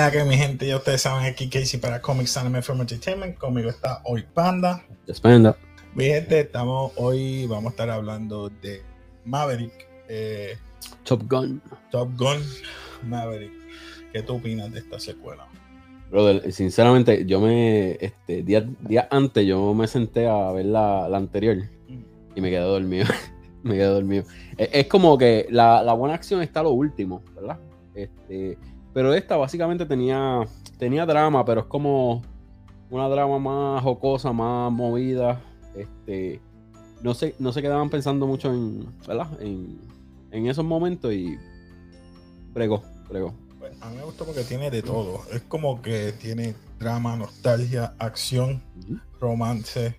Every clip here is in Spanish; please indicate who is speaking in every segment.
Speaker 1: es la que mi gente, ya ustedes saben aquí Casey para Comics Anime Film Entertainment. Conmigo está hoy Panda.
Speaker 2: Despenda.
Speaker 1: Mi gente, estamos hoy, vamos a estar hablando de Maverick, eh,
Speaker 2: Top Gun.
Speaker 1: Top Gun Maverick. ¿Qué tú opinas de esta secuela?
Speaker 2: Brother, sinceramente, yo me. Este, días día antes yo me senté a ver la, la anterior y me quedé dormido. me quedé dormido. Es, es como que la, la buena acción está a lo último, ¿verdad? Este, pero esta básicamente tenía, tenía drama, pero es como una drama más jocosa, más movida. Este, no, se, no se quedaban pensando mucho en, ¿verdad? En, en esos momentos y pregó, pregó.
Speaker 1: Pues, a mí me gustó porque tiene de todo. Es como que tiene drama, nostalgia, acción, romance,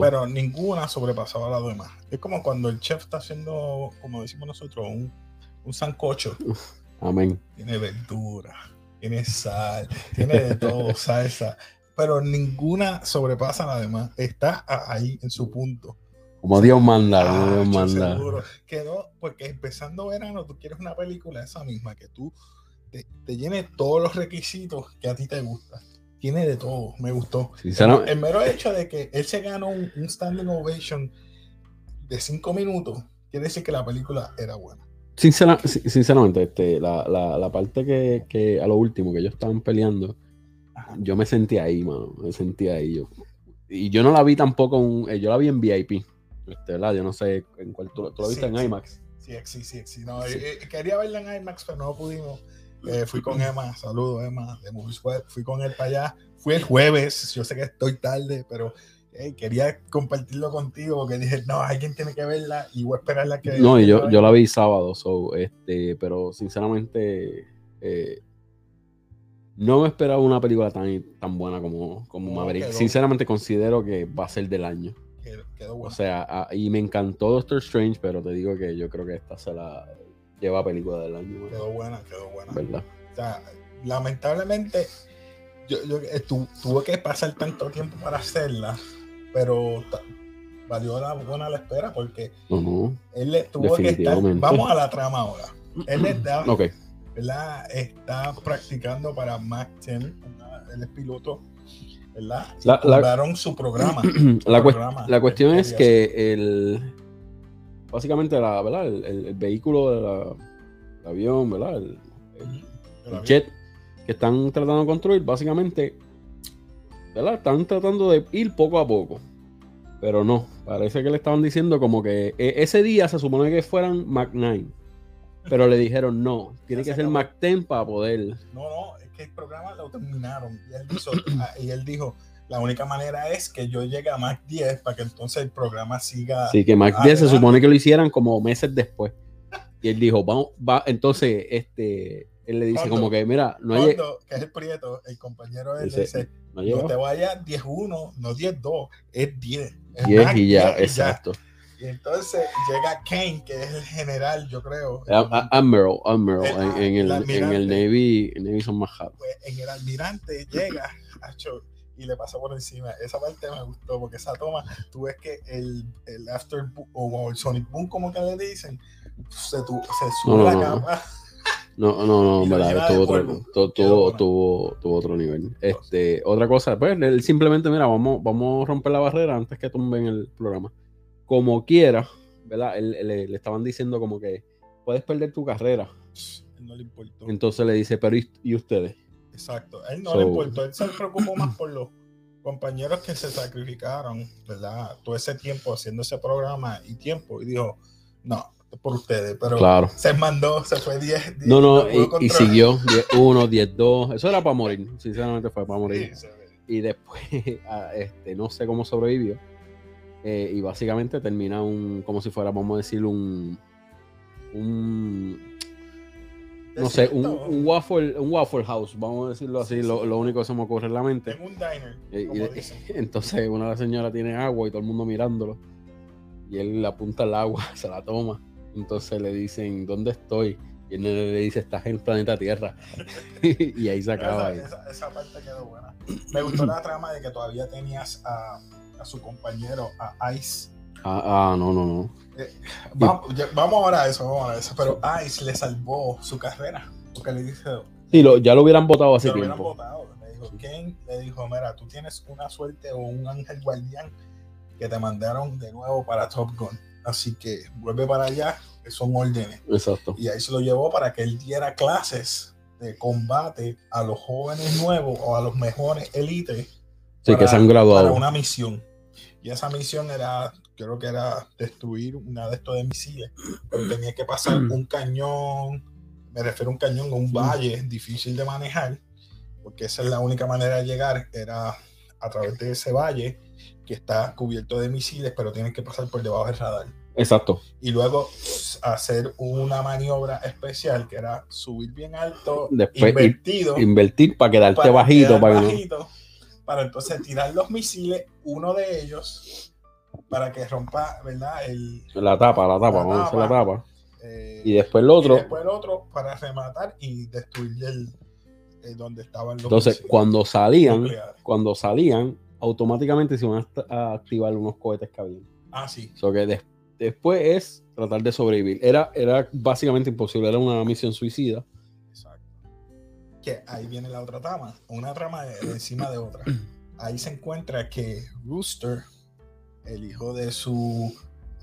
Speaker 1: pero ninguna sobrepasaba a la demás. Es como cuando el chef está haciendo, como decimos nosotros, un, un sancocho.
Speaker 2: Amén.
Speaker 1: Tiene verdura, tiene sal, tiene de todo, salsa, pero ninguna sobrepasa la demás. Está ahí en su punto.
Speaker 2: Como Dios manda,
Speaker 1: Ah,
Speaker 2: Dios
Speaker 1: yo
Speaker 2: manda.
Speaker 1: seguro. Quedó, porque empezando verano, tú quieres una película esa misma, que tú te, te llene todos los requisitos que a ti te gustan. Tiene de todo, me gustó. El mero hecho de que él se ganó un, un standing ovation de cinco minutos, quiere decir que la película era buena.
Speaker 2: Sincera- sin- sinceramente, este, la, la, la parte que, que a lo último que ellos estaban peleando, yo me sentí ahí, mano. Me sentí ahí. Yo. Y yo no la vi tampoco, en- eh, yo la vi en VIP. Este, ¿verdad? Yo no sé en cuál tú, tú la viste
Speaker 1: Sí,
Speaker 2: en
Speaker 1: sí.
Speaker 2: IMAX.
Speaker 1: Sí, sí, sí, sí. No, eh, eh, quería verla en IMAX, pero no pudimos. Eh, fui con Emma, saludos Emma de Movies Web. Fui con él para allá. Fui el jueves, yo sé que estoy tarde, pero quería compartirlo contigo porque dije, no, alguien tiene que verla y voy a esperarla que.
Speaker 2: No, y yo, yo la vi sábado, so, este, pero sinceramente eh, no me esperaba una película tan, tan buena como, como
Speaker 1: No,
Speaker 2: Maverick.
Speaker 1: quedó-
Speaker 2: Sinceramente considero que va a ser del año.
Speaker 1: Quedó, quedó
Speaker 2: O sea, y me encantó Doctor Strange, pero te digo que yo creo que esta se la lleva a película del año,
Speaker 1: quedó buena, quedó buena.
Speaker 2: ¿verdad?
Speaker 1: O sea, lamentablemente, yo, yo, eh, tu- tuvo que pasar tanto tiempo para hacerla, pero valió la buena la espera porque él le tuvo que estar. Vamos a la trama ahora. Él está, ¿verdad? está practicando para 10, ¿verdad? él es piloto, ¿verdad?
Speaker 2: La- la-
Speaker 1: su programa.
Speaker 2: la,
Speaker 1: programa
Speaker 2: la cuestión
Speaker 1: que
Speaker 2: es que el básicamente la, ¿verdad? El, el- el vehículo del avión, ¿verdad? El, el- el jet que están tratando de construir, básicamente, ¿verdad? Están tratando de ir poco a poco. Pero no, parece que le estaban diciendo como que e- ese día se supone que fueran Mac 9. Pero le dijeron no, tiene que
Speaker 1: se
Speaker 2: ser. Mac 10 para poder.
Speaker 1: No, no, es que el programa lo terminaron. Y él, hizo- y él dijo, la única manera es que yo llegue a Mac 10 para que entonces el programa siga.
Speaker 2: Así que Mac 10 se supone que lo hicieran como meses después. Y él dijo, vamos, va, entonces, este, él le dice
Speaker 1: ¿Cuándo?
Speaker 2: como que, mira, no, hay,
Speaker 1: Cuando, que es el Prieto, el compañero de él,
Speaker 2: Dice,
Speaker 1: dice,
Speaker 2: no
Speaker 1: no te vayas 10-1, no 10-2, es 10. Es
Speaker 2: 10
Speaker 1: Mac
Speaker 2: y ya,
Speaker 1: 10
Speaker 2: exacto.
Speaker 1: Y entonces llega Kane, que es el general, yo creo.
Speaker 2: Admiral, Admiral,
Speaker 1: El-
Speaker 2: en, en
Speaker 1: el
Speaker 2: el, en el Navy, el Navy son más.
Speaker 1: Pues, en el almirante llega acho, y le pasa por encima. Esa parte me gustó porque esa toma, tú ves que el, el after boom, o el sonic boom, como que le dicen, se, tu- se sube
Speaker 2: No, no,
Speaker 1: la
Speaker 2: no.
Speaker 1: capa.
Speaker 2: No, no, no, verdad, tuvo otro, tuvo, tuvo, tuvo otro nivel. Este, otra cosa, pues él simplemente, mira, vamos, vamos a romper la barrera antes que tumben el programa. Como quiera, ¿verdad? Él- le, le estaban diciendo como que puedes perder tu carrera.
Speaker 1: No le importó.
Speaker 2: Entonces le dice, pero ¿y, y ustedes?
Speaker 1: Exacto. A él no
Speaker 2: So-
Speaker 1: le importó. Él se preocupó más por los compañeros que se sacrificaron, ¿verdad? Todo ese tiempo haciendo ese programa y tiempo. Y dijo, no, por ustedes. Pero
Speaker 2: Claro.
Speaker 1: se mandó, se fue 10. 10,
Speaker 2: No, no, y, siguió 10-1, 10-2. Eso era para morir, sinceramente fue para morir.
Speaker 1: Sí,
Speaker 2: y después este, no sé cómo sobrevivió Eh, y básicamente termina un como si fuera vamos a decir un un no sé un, waffle un waffle house vamos a decirlo así
Speaker 1: Sí, sí.
Speaker 2: Lo, lo único que se me ocurre en la mente
Speaker 1: En un diner.
Speaker 2: Y- y-
Speaker 1: como dicen.
Speaker 2: entonces una de las señoras tiene agua y todo el mundo mirándolo y él le apunta el agua se la toma entonces le dicen ¿dónde estoy? y él le dice estás en el planeta Tierra y ahí se acaba.
Speaker 1: Esa, esa- esa parte quedó buena. Me gustó la trama de que todavía tenías a, a su compañero, a Ice.
Speaker 2: ah, ah, no no no
Speaker 1: ya- vamos ahora a eso, vamos ahora a eso. Pero Ice le salvó su carrera. Porque le dice,
Speaker 2: Sí, lo, ya lo hubieran votado hace
Speaker 1: lo hubieran votado. Le dijo, Kane le dijo, mira, tú tienes una suerte o un ángel guardián que te mandaron de nuevo para Top Gun. Así que vuelve para allá, que son órdenes.
Speaker 2: Exacto.
Speaker 1: Y ahí se lo llevó para que él diera clases de combate a los jóvenes nuevos o a los mejores élites
Speaker 2: Sí, que
Speaker 1: para-
Speaker 2: se han
Speaker 1: para
Speaker 2: graduado.
Speaker 1: una misión. Y esa misión era, creo que era destruir una de estos de misiles, pero tenía que pasar un cañón, me refiero a un cañón, un valle difícil de manejar, porque esa es la única manera de llegar, era a través de ese valle que está cubierto de misiles, pero tienen que pasar por debajo del radar.
Speaker 2: Exacto.
Speaker 1: Y luego hacer una maniobra especial que era subir bien alto,
Speaker 2: Después,
Speaker 1: invertido,
Speaker 2: Invertir para quedarte
Speaker 1: para
Speaker 2: bajito.
Speaker 1: quedar
Speaker 2: para
Speaker 1: bajito, entonces tirar los misiles, uno de ellos, para que rompa, ¿verdad? El,
Speaker 2: La tapa, la tapa,
Speaker 1: La
Speaker 2: vamos a hacer la
Speaker 1: tapa. eh,
Speaker 2: Y después el
Speaker 1: y
Speaker 2: otro.
Speaker 1: después el otro para rematar y destruir el, eh, donde estaban los
Speaker 2: Entonces,
Speaker 1: misiles
Speaker 2: cuando salían,
Speaker 1: nucleares.
Speaker 2: cuando salían, automáticamente se iban a act- a activar unos cohetes que habían.
Speaker 1: Ah, sí.
Speaker 2: So que des- después es tratar de sobrevivir. Era, era básicamente imposible, era una misión suicida.
Speaker 1: Exacto. Que ahí viene la otra trama, una trama de, de encima de otra. Ahí se encuentra que Rooster, el hijo de su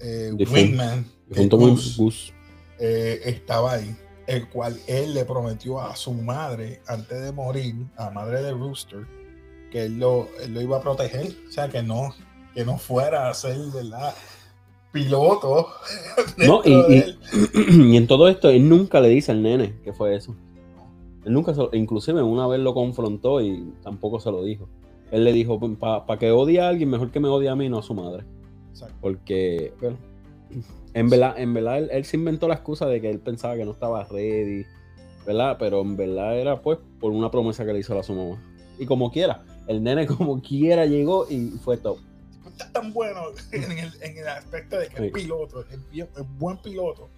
Speaker 1: eh, wingman, de Goose, eh, estaba ahí, el cual él le prometió a su madre antes de morir, a la madre de Rooster, que él lo, él lo iba a proteger, o sea, que no, que no fuera a ser, ¿verdad? Piloto.
Speaker 2: No, y- y- en todo esto, él nunca le dice al nene que fue eso. Él nunca se inclusive una vez lo confrontó y tampoco se lo dijo. Él le dijo, para que odie a alguien, mejor que me odie a mí, no a su madre.
Speaker 1: Exacto.
Speaker 2: Porque, bueno, en verdad, en verdad él, él se inventó la excusa de que él pensaba que no estaba ready, ¿verdad? Pero en verdad era pues por una promesa que le hizo a su mamá. Y como quiera, el nene como quiera llegó y fue top.
Speaker 1: está tan bueno en el, en el aspecto de que
Speaker 2: Sí.
Speaker 1: es piloto, es buen piloto,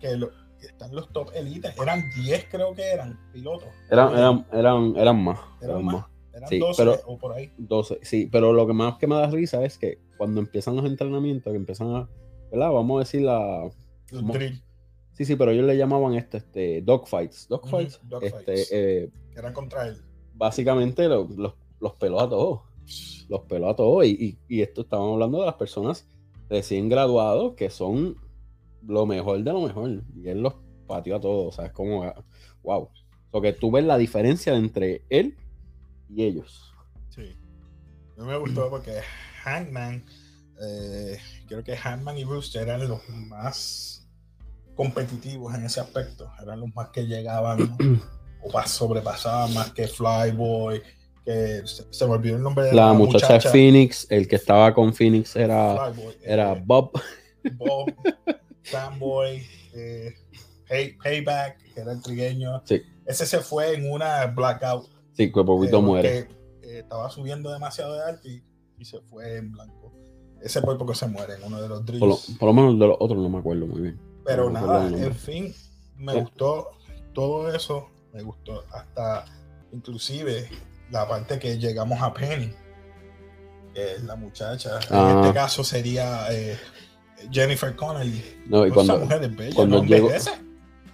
Speaker 1: que, lo- que están los top elites. Eran 10, creo que eran pilotos.
Speaker 2: Eran, eran, eran, eran más.
Speaker 1: Eran
Speaker 2: Eran
Speaker 1: más.
Speaker 2: más.
Speaker 1: Eran
Speaker 2: Sí,
Speaker 1: 12
Speaker 2: pero-
Speaker 1: o por ahí.
Speaker 2: 12, sí, pero lo que más que me da risa es que cuando empiezan los entrenamientos, que empiezan a, ¿verdad? Vamos a decir la...
Speaker 1: Drill,
Speaker 2: Sí, sí, pero ellos le llamaban esto, este, dogfights. Dogfights.
Speaker 1: Dogfights.
Speaker 2: Este, eh,
Speaker 1: eran contra él.
Speaker 2: básicamente lo- los, los peló a todos. Los peló a todos. Y, y, y esto estamos hablando de las personas recién graduados que son lo mejor de lo mejor. Y él los pateó a todos. O sea, es como, wow. O que tú ves la diferencia entre él y ellos.
Speaker 1: Sí. A mí me gustó porque Hangman, eh, creo que Hangman y Rooster eran los más competitivos en ese aspecto. Eran los más que llegaban o pas- sobrepasaban más que Flyboy, que se, me olvidó el nombre de
Speaker 2: La muchacha de Phoenix, el que estaba con Phoenix era,
Speaker 1: Flyboy,
Speaker 2: era
Speaker 1: eh,
Speaker 2: Bob.
Speaker 1: Bob, Fanboy, eh, Pay- Payback, que era el trigueño.
Speaker 2: Sí.
Speaker 1: Ese se fue en una blackout.
Speaker 2: Sí, que poquito
Speaker 1: eh,
Speaker 2: muere.
Speaker 1: porque, eh, estaba subiendo demasiado de alto y, y se fue en blanco. Ese fue porque se muere en uno de los drills.
Speaker 2: Por lo, por lo menos de los otros no me acuerdo muy bien.
Speaker 1: Pero
Speaker 2: no
Speaker 1: nada, en fin, me
Speaker 2: Eh.
Speaker 1: gustó todo eso. Me gustó hasta inclusive la parte que llegamos a Penny, que es la muchacha. En
Speaker 2: Ah.
Speaker 1: este caso sería eh, Jennifer Connelly.
Speaker 2: No, y
Speaker 1: Esa
Speaker 2: cuando,
Speaker 1: mujer es bella,
Speaker 2: cuando
Speaker 1: no envejece.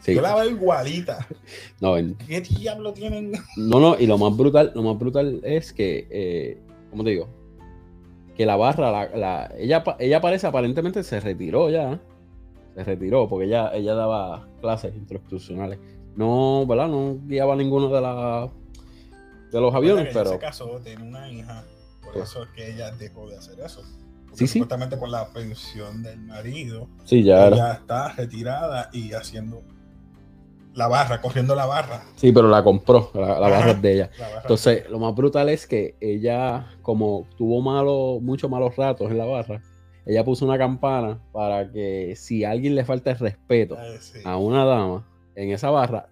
Speaker 2: sí,
Speaker 1: Yo la veo igualita.
Speaker 2: no,
Speaker 1: ¿Qué diablo tienen?
Speaker 2: No, no, y lo más brutal, lo más brutal es que, eh, ¿cómo te digo? Que la barra, la, la- ella, ella parece aparentemente se retiró ya. Se retiró porque ella, ella daba clases instruccionales. No, ¿verdad? No guiaba ninguno de, la, de los aviones, pero
Speaker 1: se casó, tiene una hija. Por
Speaker 2: Pues.
Speaker 1: eso es que ella dejó de hacer eso. Porque
Speaker 2: Sí, sí.
Speaker 1: Supuestamente por la pensión del marido.
Speaker 2: sí, ya
Speaker 1: ella
Speaker 2: era.
Speaker 1: está retirada y haciendo la barra, corriendo la barra.
Speaker 2: Sí, pero la compró, la, barra es de ella. Entonces, lo más brutal es que ella, como tuvo malo, muchos malos ratos en la barra, ella puso una campana para que si a alguien le falta el respeto
Speaker 1: Eh, sí.
Speaker 2: a una dama en esa barra,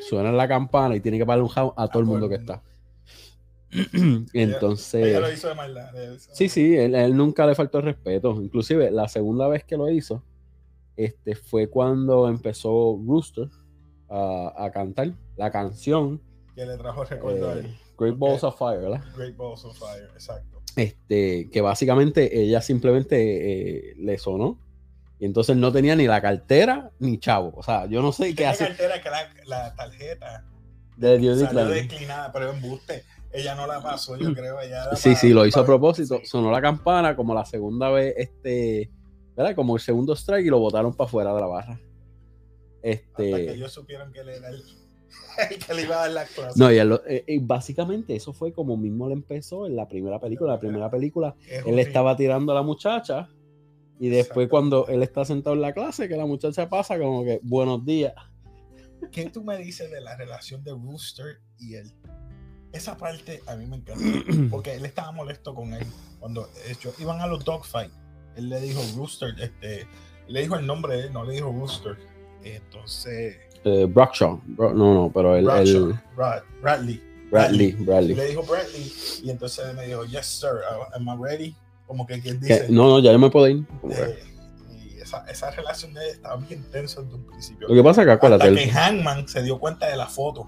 Speaker 2: suena la campana y tiene que pagarle un jao a todo el mundo que
Speaker 1: mundo.
Speaker 2: está.
Speaker 1: Ella
Speaker 2: Entonces,
Speaker 1: lo hizo de maldad. de
Speaker 2: sí, sí, él, él nunca le faltó el respeto. Inclusive, la segunda vez que lo hizo, este, fue cuando empezó Rooster a, a cantar la canción
Speaker 1: Que le trajo recuerdo
Speaker 2: eh,
Speaker 1: al
Speaker 2: Great Balls of Fire, ¿verdad?
Speaker 1: Great Balls of Fire. Exacto.
Speaker 2: este, que básicamente ella simplemente eh, le sonó y entonces no tenía ni la cartera ni chavo. O sea, yo no sé qué
Speaker 1: La
Speaker 2: hace.
Speaker 1: cartera que la, la tarjeta
Speaker 2: Le dio
Speaker 1: Salió declinada, pero embuste. Ella no la pasó, yo creo. Ella era
Speaker 2: Sí,
Speaker 1: para-
Speaker 2: sí, lo hizo a propósito.
Speaker 1: sí.
Speaker 2: Sonó la campana como la segunda vez, este, ¿verdad? Como el segundo strike y lo botaron para afuera de la barra.
Speaker 1: Hasta que
Speaker 2: Este,
Speaker 1: ellos supieron que él era el, el que le iba a dar la clase.
Speaker 2: no, y él eh, eh, básicamente eso fue como mismo le empezó en la primera película. La primera película,
Speaker 1: Es
Speaker 2: él estaba tirando a la muchacha y después cuando él está sentado en la clase, que la muchacha pasa como que, buenos días.
Speaker 1: ¿Qué tú me dices de la relación de Rooster y él? Esa parte a mí me encanta. Porque él estaba molesto con él. Cuando ellos iban a los dogfight, él le dijo Rooster, este, le dijo el nombre de él, no le dijo Rooster. Entonces,
Speaker 2: Eh, Bradshaw, no, no, pero el,
Speaker 1: Bradshaw,
Speaker 2: el
Speaker 1: Brad- Bradley.
Speaker 2: Bradley,
Speaker 1: Y
Speaker 2: Bradley.
Speaker 1: le dijo Bradley. Y entonces él me dijo, Yes, sir, am I ready? Como que quien
Speaker 2: Que-
Speaker 1: dice.
Speaker 2: no, no, ya yo me puedo ir.
Speaker 1: Eh, y esa, esa relación de él estaba bien tensa desde un principio.
Speaker 2: Lo que pasa es que acuérdate,
Speaker 1: Hasta
Speaker 2: él-
Speaker 1: que Hangman se dio cuenta de la foto.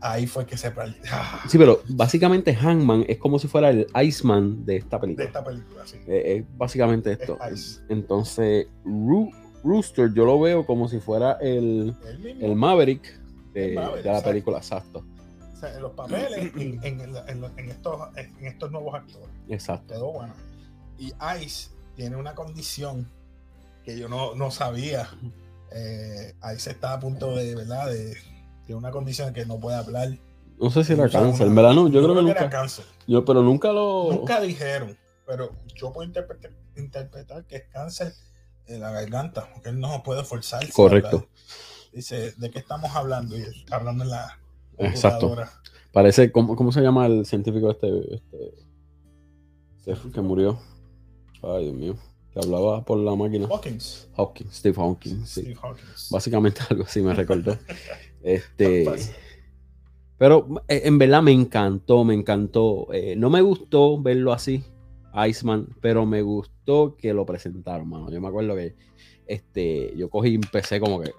Speaker 1: Ahí fue que se. Ah,
Speaker 2: Sí, pero básicamente Hangman es como si fuera el Iceman de esta
Speaker 1: de
Speaker 2: película.
Speaker 1: esta película, sí.
Speaker 2: Eh, Es básicamente esto.
Speaker 1: Es.
Speaker 2: Entonces, Ru- Rooster yo lo veo como si fuera el, el Maverick de,
Speaker 1: El Maverick,
Speaker 2: de la
Speaker 1: exacto.
Speaker 2: película, exacto.
Speaker 1: O sea, en los papeles, en, en estos, en estos nuevos actores.
Speaker 2: Exacto.
Speaker 1: Quedó bueno. Y Ice tiene una condición que yo no, no sabía. Eh, Ice está a punto de, ¿verdad? De, tiene una condición que no puede hablar.
Speaker 2: No sé si era cáncer, en verdad no, yo creo que
Speaker 1: era
Speaker 2: nunca.
Speaker 1: cáncer.
Speaker 2: Yo, pero nunca lo.
Speaker 1: Nunca dijeron, pero yo puedo interpretar, interpretar que es cáncer en la garganta, porque él no puede forzarse.
Speaker 2: Correcto.
Speaker 1: Dice, ¿de qué estamos hablando? Y hablando en la
Speaker 2: Exacto. Parece, ¿cómo, cómo se llama el científico este, este este que murió? Ay, Dios mío. Que hablaba por la máquina.
Speaker 1: Hawkins.
Speaker 2: Hawking, Steve Hawking, sí.
Speaker 1: Steve Hawkins.
Speaker 2: Básicamente algo así me recordó. Este. Pero eh, en verdad me encantó, me encantó. Eh, no me gustó verlo así, Iceman, pero me gustó que lo presentaron, mano. Yo me acuerdo que este, yo cogí y empecé como que.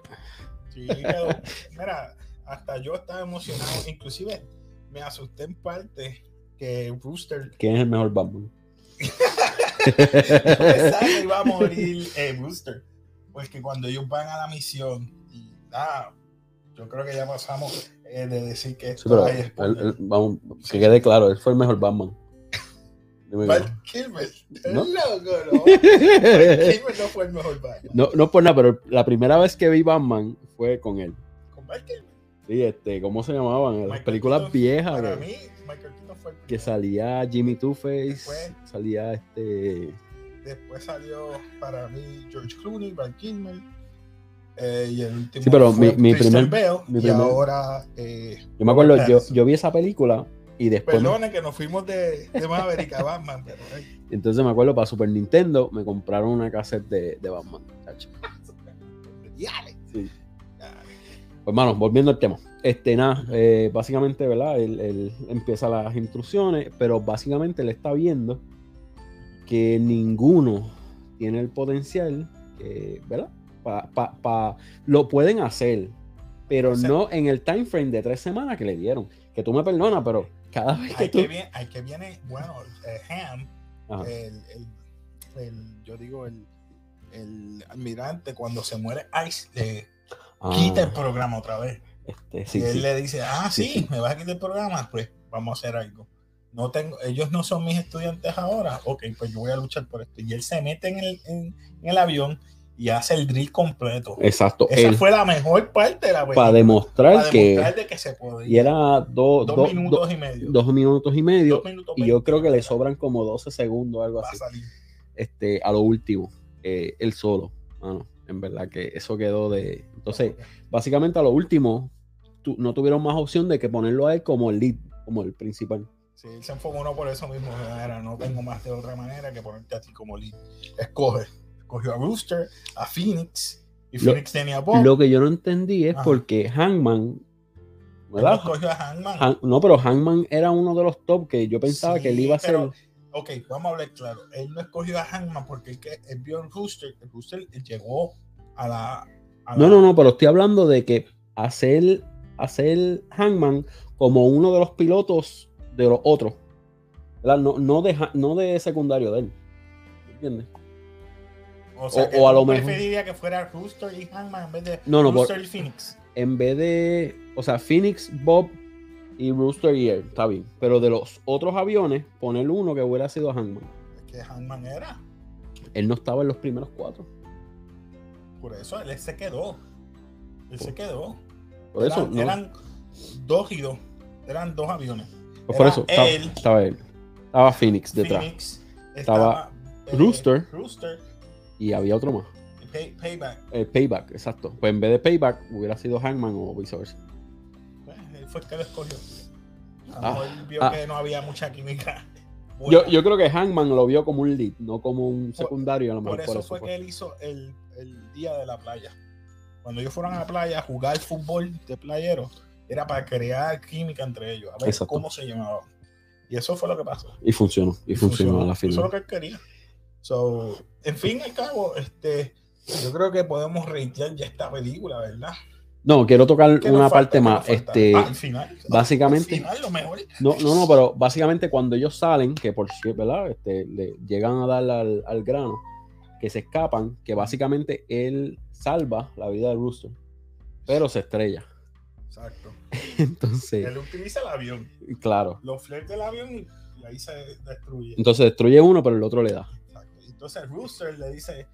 Speaker 1: sí, quedó- mira, hasta yo estaba emocionado. Inclusive me asusté en parte que Rooster
Speaker 2: ¿Quién es el mejor Batman?
Speaker 1: yo pensaba que iba a morir eh, Rooster. Porque cuando ellos van a la misión y nada, yo creo que ya pasamos eh, de decir que
Speaker 2: Sí,
Speaker 1: esto
Speaker 2: pero
Speaker 1: hay
Speaker 2: él-
Speaker 1: spoiler.
Speaker 2: él- vamos, que quede claro, él fue el mejor Batman.
Speaker 1: Val Kilmer,
Speaker 2: ¿No?
Speaker 1: loco, ¿no? Kilmer no fue el mejor Batman.
Speaker 2: no, no por nada, pero la primera vez que vi Batman fue con él.
Speaker 1: Con Val Kilmer.
Speaker 2: Sí, este, ¿cómo se llamaban? Las películas
Speaker 1: Keaton,
Speaker 2: viejas.
Speaker 1: Para
Speaker 2: que-
Speaker 1: mí, Michael Keaton fue el
Speaker 2: que salía Jimmy Two-Face,
Speaker 1: Después-
Speaker 2: salía este.
Speaker 1: Después salió para mí George Clooney, Val Kilmer. Eh, y el último
Speaker 2: Sí, pero
Speaker 1: fue
Speaker 2: mi- primer-
Speaker 1: Bale,
Speaker 2: mi
Speaker 1: y
Speaker 2: primer-
Speaker 1: ahora eh,
Speaker 2: Yo me acuerdo, yo, yo vi esa película y después. me-
Speaker 1: Perdone que nos fuimos de, de Maverick a Batman, pero
Speaker 2: entonces me acuerdo para Super Nintendo me compraron una cassette de, de Batman. chacho. Sí. Pues, mano, volviendo al tema. Este, nada, eh, básicamente, ¿verdad? Él, él empieza las instrucciones, pero básicamente él está viendo que ninguno tiene el potencial, que, ¿verdad? Pa, pa- pa- lo pueden hacer, pero
Speaker 1: O sea-
Speaker 2: no en el time frame de tres semanas que le dieron. Que tú me perdonas, pero cada vez que
Speaker 1: Hay
Speaker 2: tú.
Speaker 1: que, viene, hay que viene, bueno, eh, Ham, el, el- el- yo digo, el, el almirante, cuando se muere Ice, le
Speaker 2: Ah,
Speaker 1: quita el programa otra vez.
Speaker 2: este, sí,
Speaker 1: y él
Speaker 2: sí.
Speaker 1: le dice, ah,
Speaker 2: Sí,
Speaker 1: sí,
Speaker 2: sí.
Speaker 1: me vas a quitar el programa, pues vamos a hacer algo. No tengo, ellos no son mis estudiantes ahora, ok, pues yo voy a luchar por esto. Y él se mete en el, en, en el avión y hace el drill completo.
Speaker 2: Exacto.
Speaker 1: Esa fue la mejor parte de la película.
Speaker 2: para demostrar
Speaker 1: para
Speaker 2: que.
Speaker 1: demostrar de que se podía.
Speaker 2: Y era do-
Speaker 1: dos
Speaker 2: do-
Speaker 1: minutos
Speaker 2: do-
Speaker 1: y medio.
Speaker 2: dos minutos y medio.
Speaker 1: Dos minutos
Speaker 2: Y yo creo que le sobran como 12 segundos o algo
Speaker 1: Va a
Speaker 2: así.
Speaker 1: salir.
Speaker 2: Este, a lo último. eh, él solo. En verdad que eso quedó de. Entonces, básicamente a lo último, tu- no tuvieron más opción de que ponerlo a él como el lead, como el principal.
Speaker 1: Sí, él se enfocó por eso mismo. Era, no tengo más de otra manera que ponerte a ti como lead. Escoge. Escogió a Rooster, a Phoenix. Y
Speaker 2: Lo-
Speaker 1: Phoenix tenía a Bob.
Speaker 2: Lo que yo no entendí es
Speaker 1: Ajá.
Speaker 2: porque Hangman.
Speaker 1: No
Speaker 2: ¿verdad?
Speaker 1: escogió a Hangman.
Speaker 2: Han- no, pero Hangman era uno de los top que yo pensaba que él iba a ser.
Speaker 1: pero- Ok, vamos a hablar claro. Él no escogió a Hangman porque él, que- él vio a Rooster. El Rooster llegó a la. a
Speaker 2: No,
Speaker 1: la-
Speaker 2: no, no, pero estoy hablando de que hacer, hacer Hangman como uno de los pilotos de los otros. ¿verdad? No, no, de, no de secundario de él. ¿Entiendes?
Speaker 1: O sea,
Speaker 2: o-
Speaker 1: que
Speaker 2: o a lo mejor-
Speaker 1: preferiría que fuera Rooster y Hangman en vez de
Speaker 2: No, no, por-
Speaker 1: Rooster y Phoenix.
Speaker 2: en vez de, o sea, Phoenix, Bob y Rooster y Air, está bien. Pero de los otros aviones, poner uno que hubiera sido Hangman.
Speaker 1: Que Hangman era.
Speaker 2: Él no estaba en los primeros cuatro.
Speaker 1: Por eso él se quedó. Él se quedó.
Speaker 2: Por eso,
Speaker 1: eran,
Speaker 2: no.
Speaker 1: eran dos y dos. Eran dos aviones.
Speaker 2: Pues por eso, estaba,
Speaker 1: él,
Speaker 2: estaba él. Estaba Phoenix detrás.
Speaker 1: Phoenix,
Speaker 2: Estaba
Speaker 1: eh,
Speaker 2: Rooster.
Speaker 1: Rooster.
Speaker 2: Y había otro más.
Speaker 1: Pay- Payback.
Speaker 2: El Payback, exacto. Pues en vez de Payback, hubiera sido Hangman o viceversa.
Speaker 1: Pues, él fue el que lo escogió. A lo
Speaker 2: Ah,
Speaker 1: mejor vio
Speaker 2: ah.
Speaker 1: que no había mucha química.
Speaker 2: Yo, yo creo que Hangman lo vio como un lead, no como un
Speaker 1: Por-
Speaker 2: secundario. A lo mejor
Speaker 1: Por eso fue que él hizo el, el día de la playa. Cuando ellos fueron a la playa a jugar fútbol de playero, era para crear química entre ellos, a ver
Speaker 2: Exacto.
Speaker 1: cómo se llamaban. Y eso fue lo que pasó.
Speaker 2: Y funcionó, y funcionó a la
Speaker 1: Eso es
Speaker 2: final.
Speaker 1: lo que él quería. So, en fin y al cabo, este, yo creo que podemos reitear ya esta película, ¿verdad?
Speaker 2: No, quiero tocar
Speaker 1: ¿Qué nos
Speaker 2: una parte
Speaker 1: ¿Qué nos
Speaker 2: más. Este,
Speaker 1: Ah, al final.
Speaker 2: básicamente-
Speaker 1: Al final, lo mejor.
Speaker 2: no, no, no, pero básicamente cuando ellos salen, que por cierto, ¿verdad? Este, le llegan a dar al, al grano, que se escapan, que básicamente él salva la vida de Rooster, pero se estrella.
Speaker 1: Exacto.
Speaker 2: Entonces,
Speaker 1: Él utiliza el avión,
Speaker 2: claro.
Speaker 1: los flares del avión y ahí se destruye.
Speaker 2: Entonces destruye uno, pero el otro le da.
Speaker 1: Entonces Rooster le dice,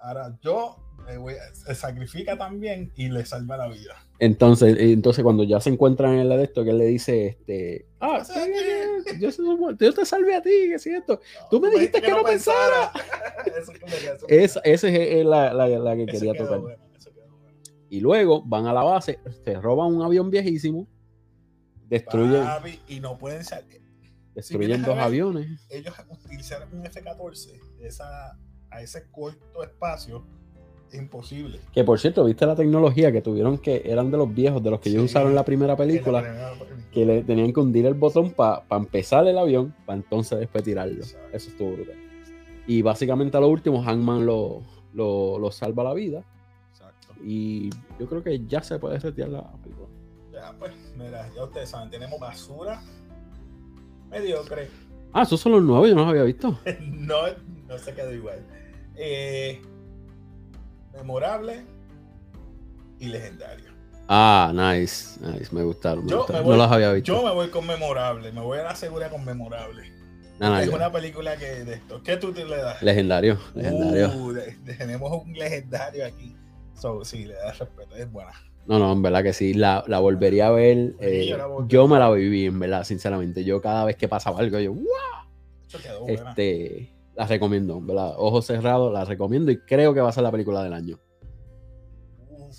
Speaker 1: ahora yo voy a- se sacrifica también y le salva la vida.
Speaker 2: Entonces, entonces cuando ya se encuentran en la de esto, que él le dice, este, ah, sí,
Speaker 1: que-
Speaker 2: yo, te salvé a ti, que es cierto. Tú me dijiste que no pensara.
Speaker 1: Eso es como que eso-
Speaker 2: Esa esa es, la, la- la que quería
Speaker 1: quedó
Speaker 2: tocar.
Speaker 1: bueno, bueno.
Speaker 2: Y luego van a la base, se roban un avión viejísimo, destruyen,
Speaker 1: Papi, y no pueden salir.
Speaker 2: Destruyen dos aviones.
Speaker 1: Ellos utilizaron un F-14 de esa, a ese corto espacio. Es imposible.
Speaker 2: Que por cierto, viste la tecnología que tuvieron que eran de los viejos, de los que ellos usaron en la primera
Speaker 1: la
Speaker 2: película,
Speaker 1: primera película.
Speaker 2: que le tenían que hundir el botón para empezar el avión, para entonces después tirarlo.
Speaker 1: Exacto.
Speaker 2: Eso estuvo brutal. Y básicamente a lo último, Hangman lo, lo, lo salva la vida.
Speaker 1: Exacto.
Speaker 2: Y yo creo que ya se puede retirar la película.
Speaker 1: Ya, pues, mira, ya ustedes saben, tenemos basura mediocre.
Speaker 2: Ah, esos son los nuevos, yo no los había visto.
Speaker 1: no, no se quedó igual. Eh, memorable y legendario.
Speaker 2: Ah, nice, nice, me gustaron. me
Speaker 1: Yo
Speaker 2: gustaron.
Speaker 1: me voy-
Speaker 2: no los había visto.
Speaker 1: Yo me voy con memorable, me voy a la segura con memorable.
Speaker 2: Nah,
Speaker 1: es
Speaker 2: yo-
Speaker 1: una película que de esto. ¿Qué tú te le das?
Speaker 2: Legendario, legendario.
Speaker 1: Uh, de- de- tenemos un legendario aquí. So, sí, le das respeto, es buena.
Speaker 2: No, no, en verdad que sí, la, la volvería a ver. eh,
Speaker 1: yo la
Speaker 2: me la viví, en verdad, sinceramente. Yo cada vez que pasaba algo, yo, ¡guau!
Speaker 1: Eso quedó buena.
Speaker 2: este, la recomiendo, en ¿verdad? Ojos cerrados, la recomiendo y creo que va a ser la película del año,
Speaker 1: Uf,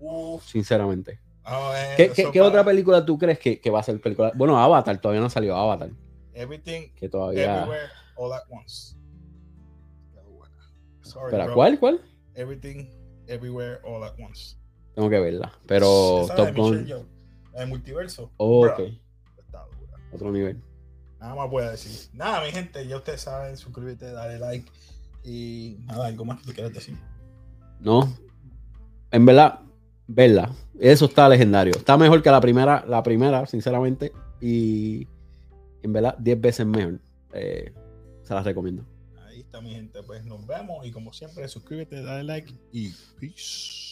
Speaker 1: uf.
Speaker 2: sinceramente.
Speaker 1: Vamos a ver,
Speaker 2: ¿Qué, qué- otra película tú crees que, que va a ser película? Bueno, Avatar, todavía no salió Avatar,
Speaker 1: Everything,
Speaker 2: que todavía...
Speaker 1: Everywhere, All at Once. Sorry, bro.
Speaker 2: ¿cuál, cuál?
Speaker 1: Everything, Everywhere, All at Once.
Speaker 2: Tengo que verla, pero
Speaker 1: Esa
Speaker 2: Top Gun,
Speaker 1: de multiverso.
Speaker 2: oh, ok,
Speaker 1: está dura.
Speaker 2: otro nivel.
Speaker 1: Nada más voy a decir. Nada, mi gente, ya ustedes saben, suscríbete, dale like. Y nada, algo más que te quieras decir.
Speaker 2: No, en verdad, verla, eso está legendario. Está mejor que la primera, la primera, sinceramente, y en verdad, 10 veces mejor. Eh, se las recomiendo.
Speaker 1: Mi gente, pues nos vemos y como siempre suscríbete, dale like y peace.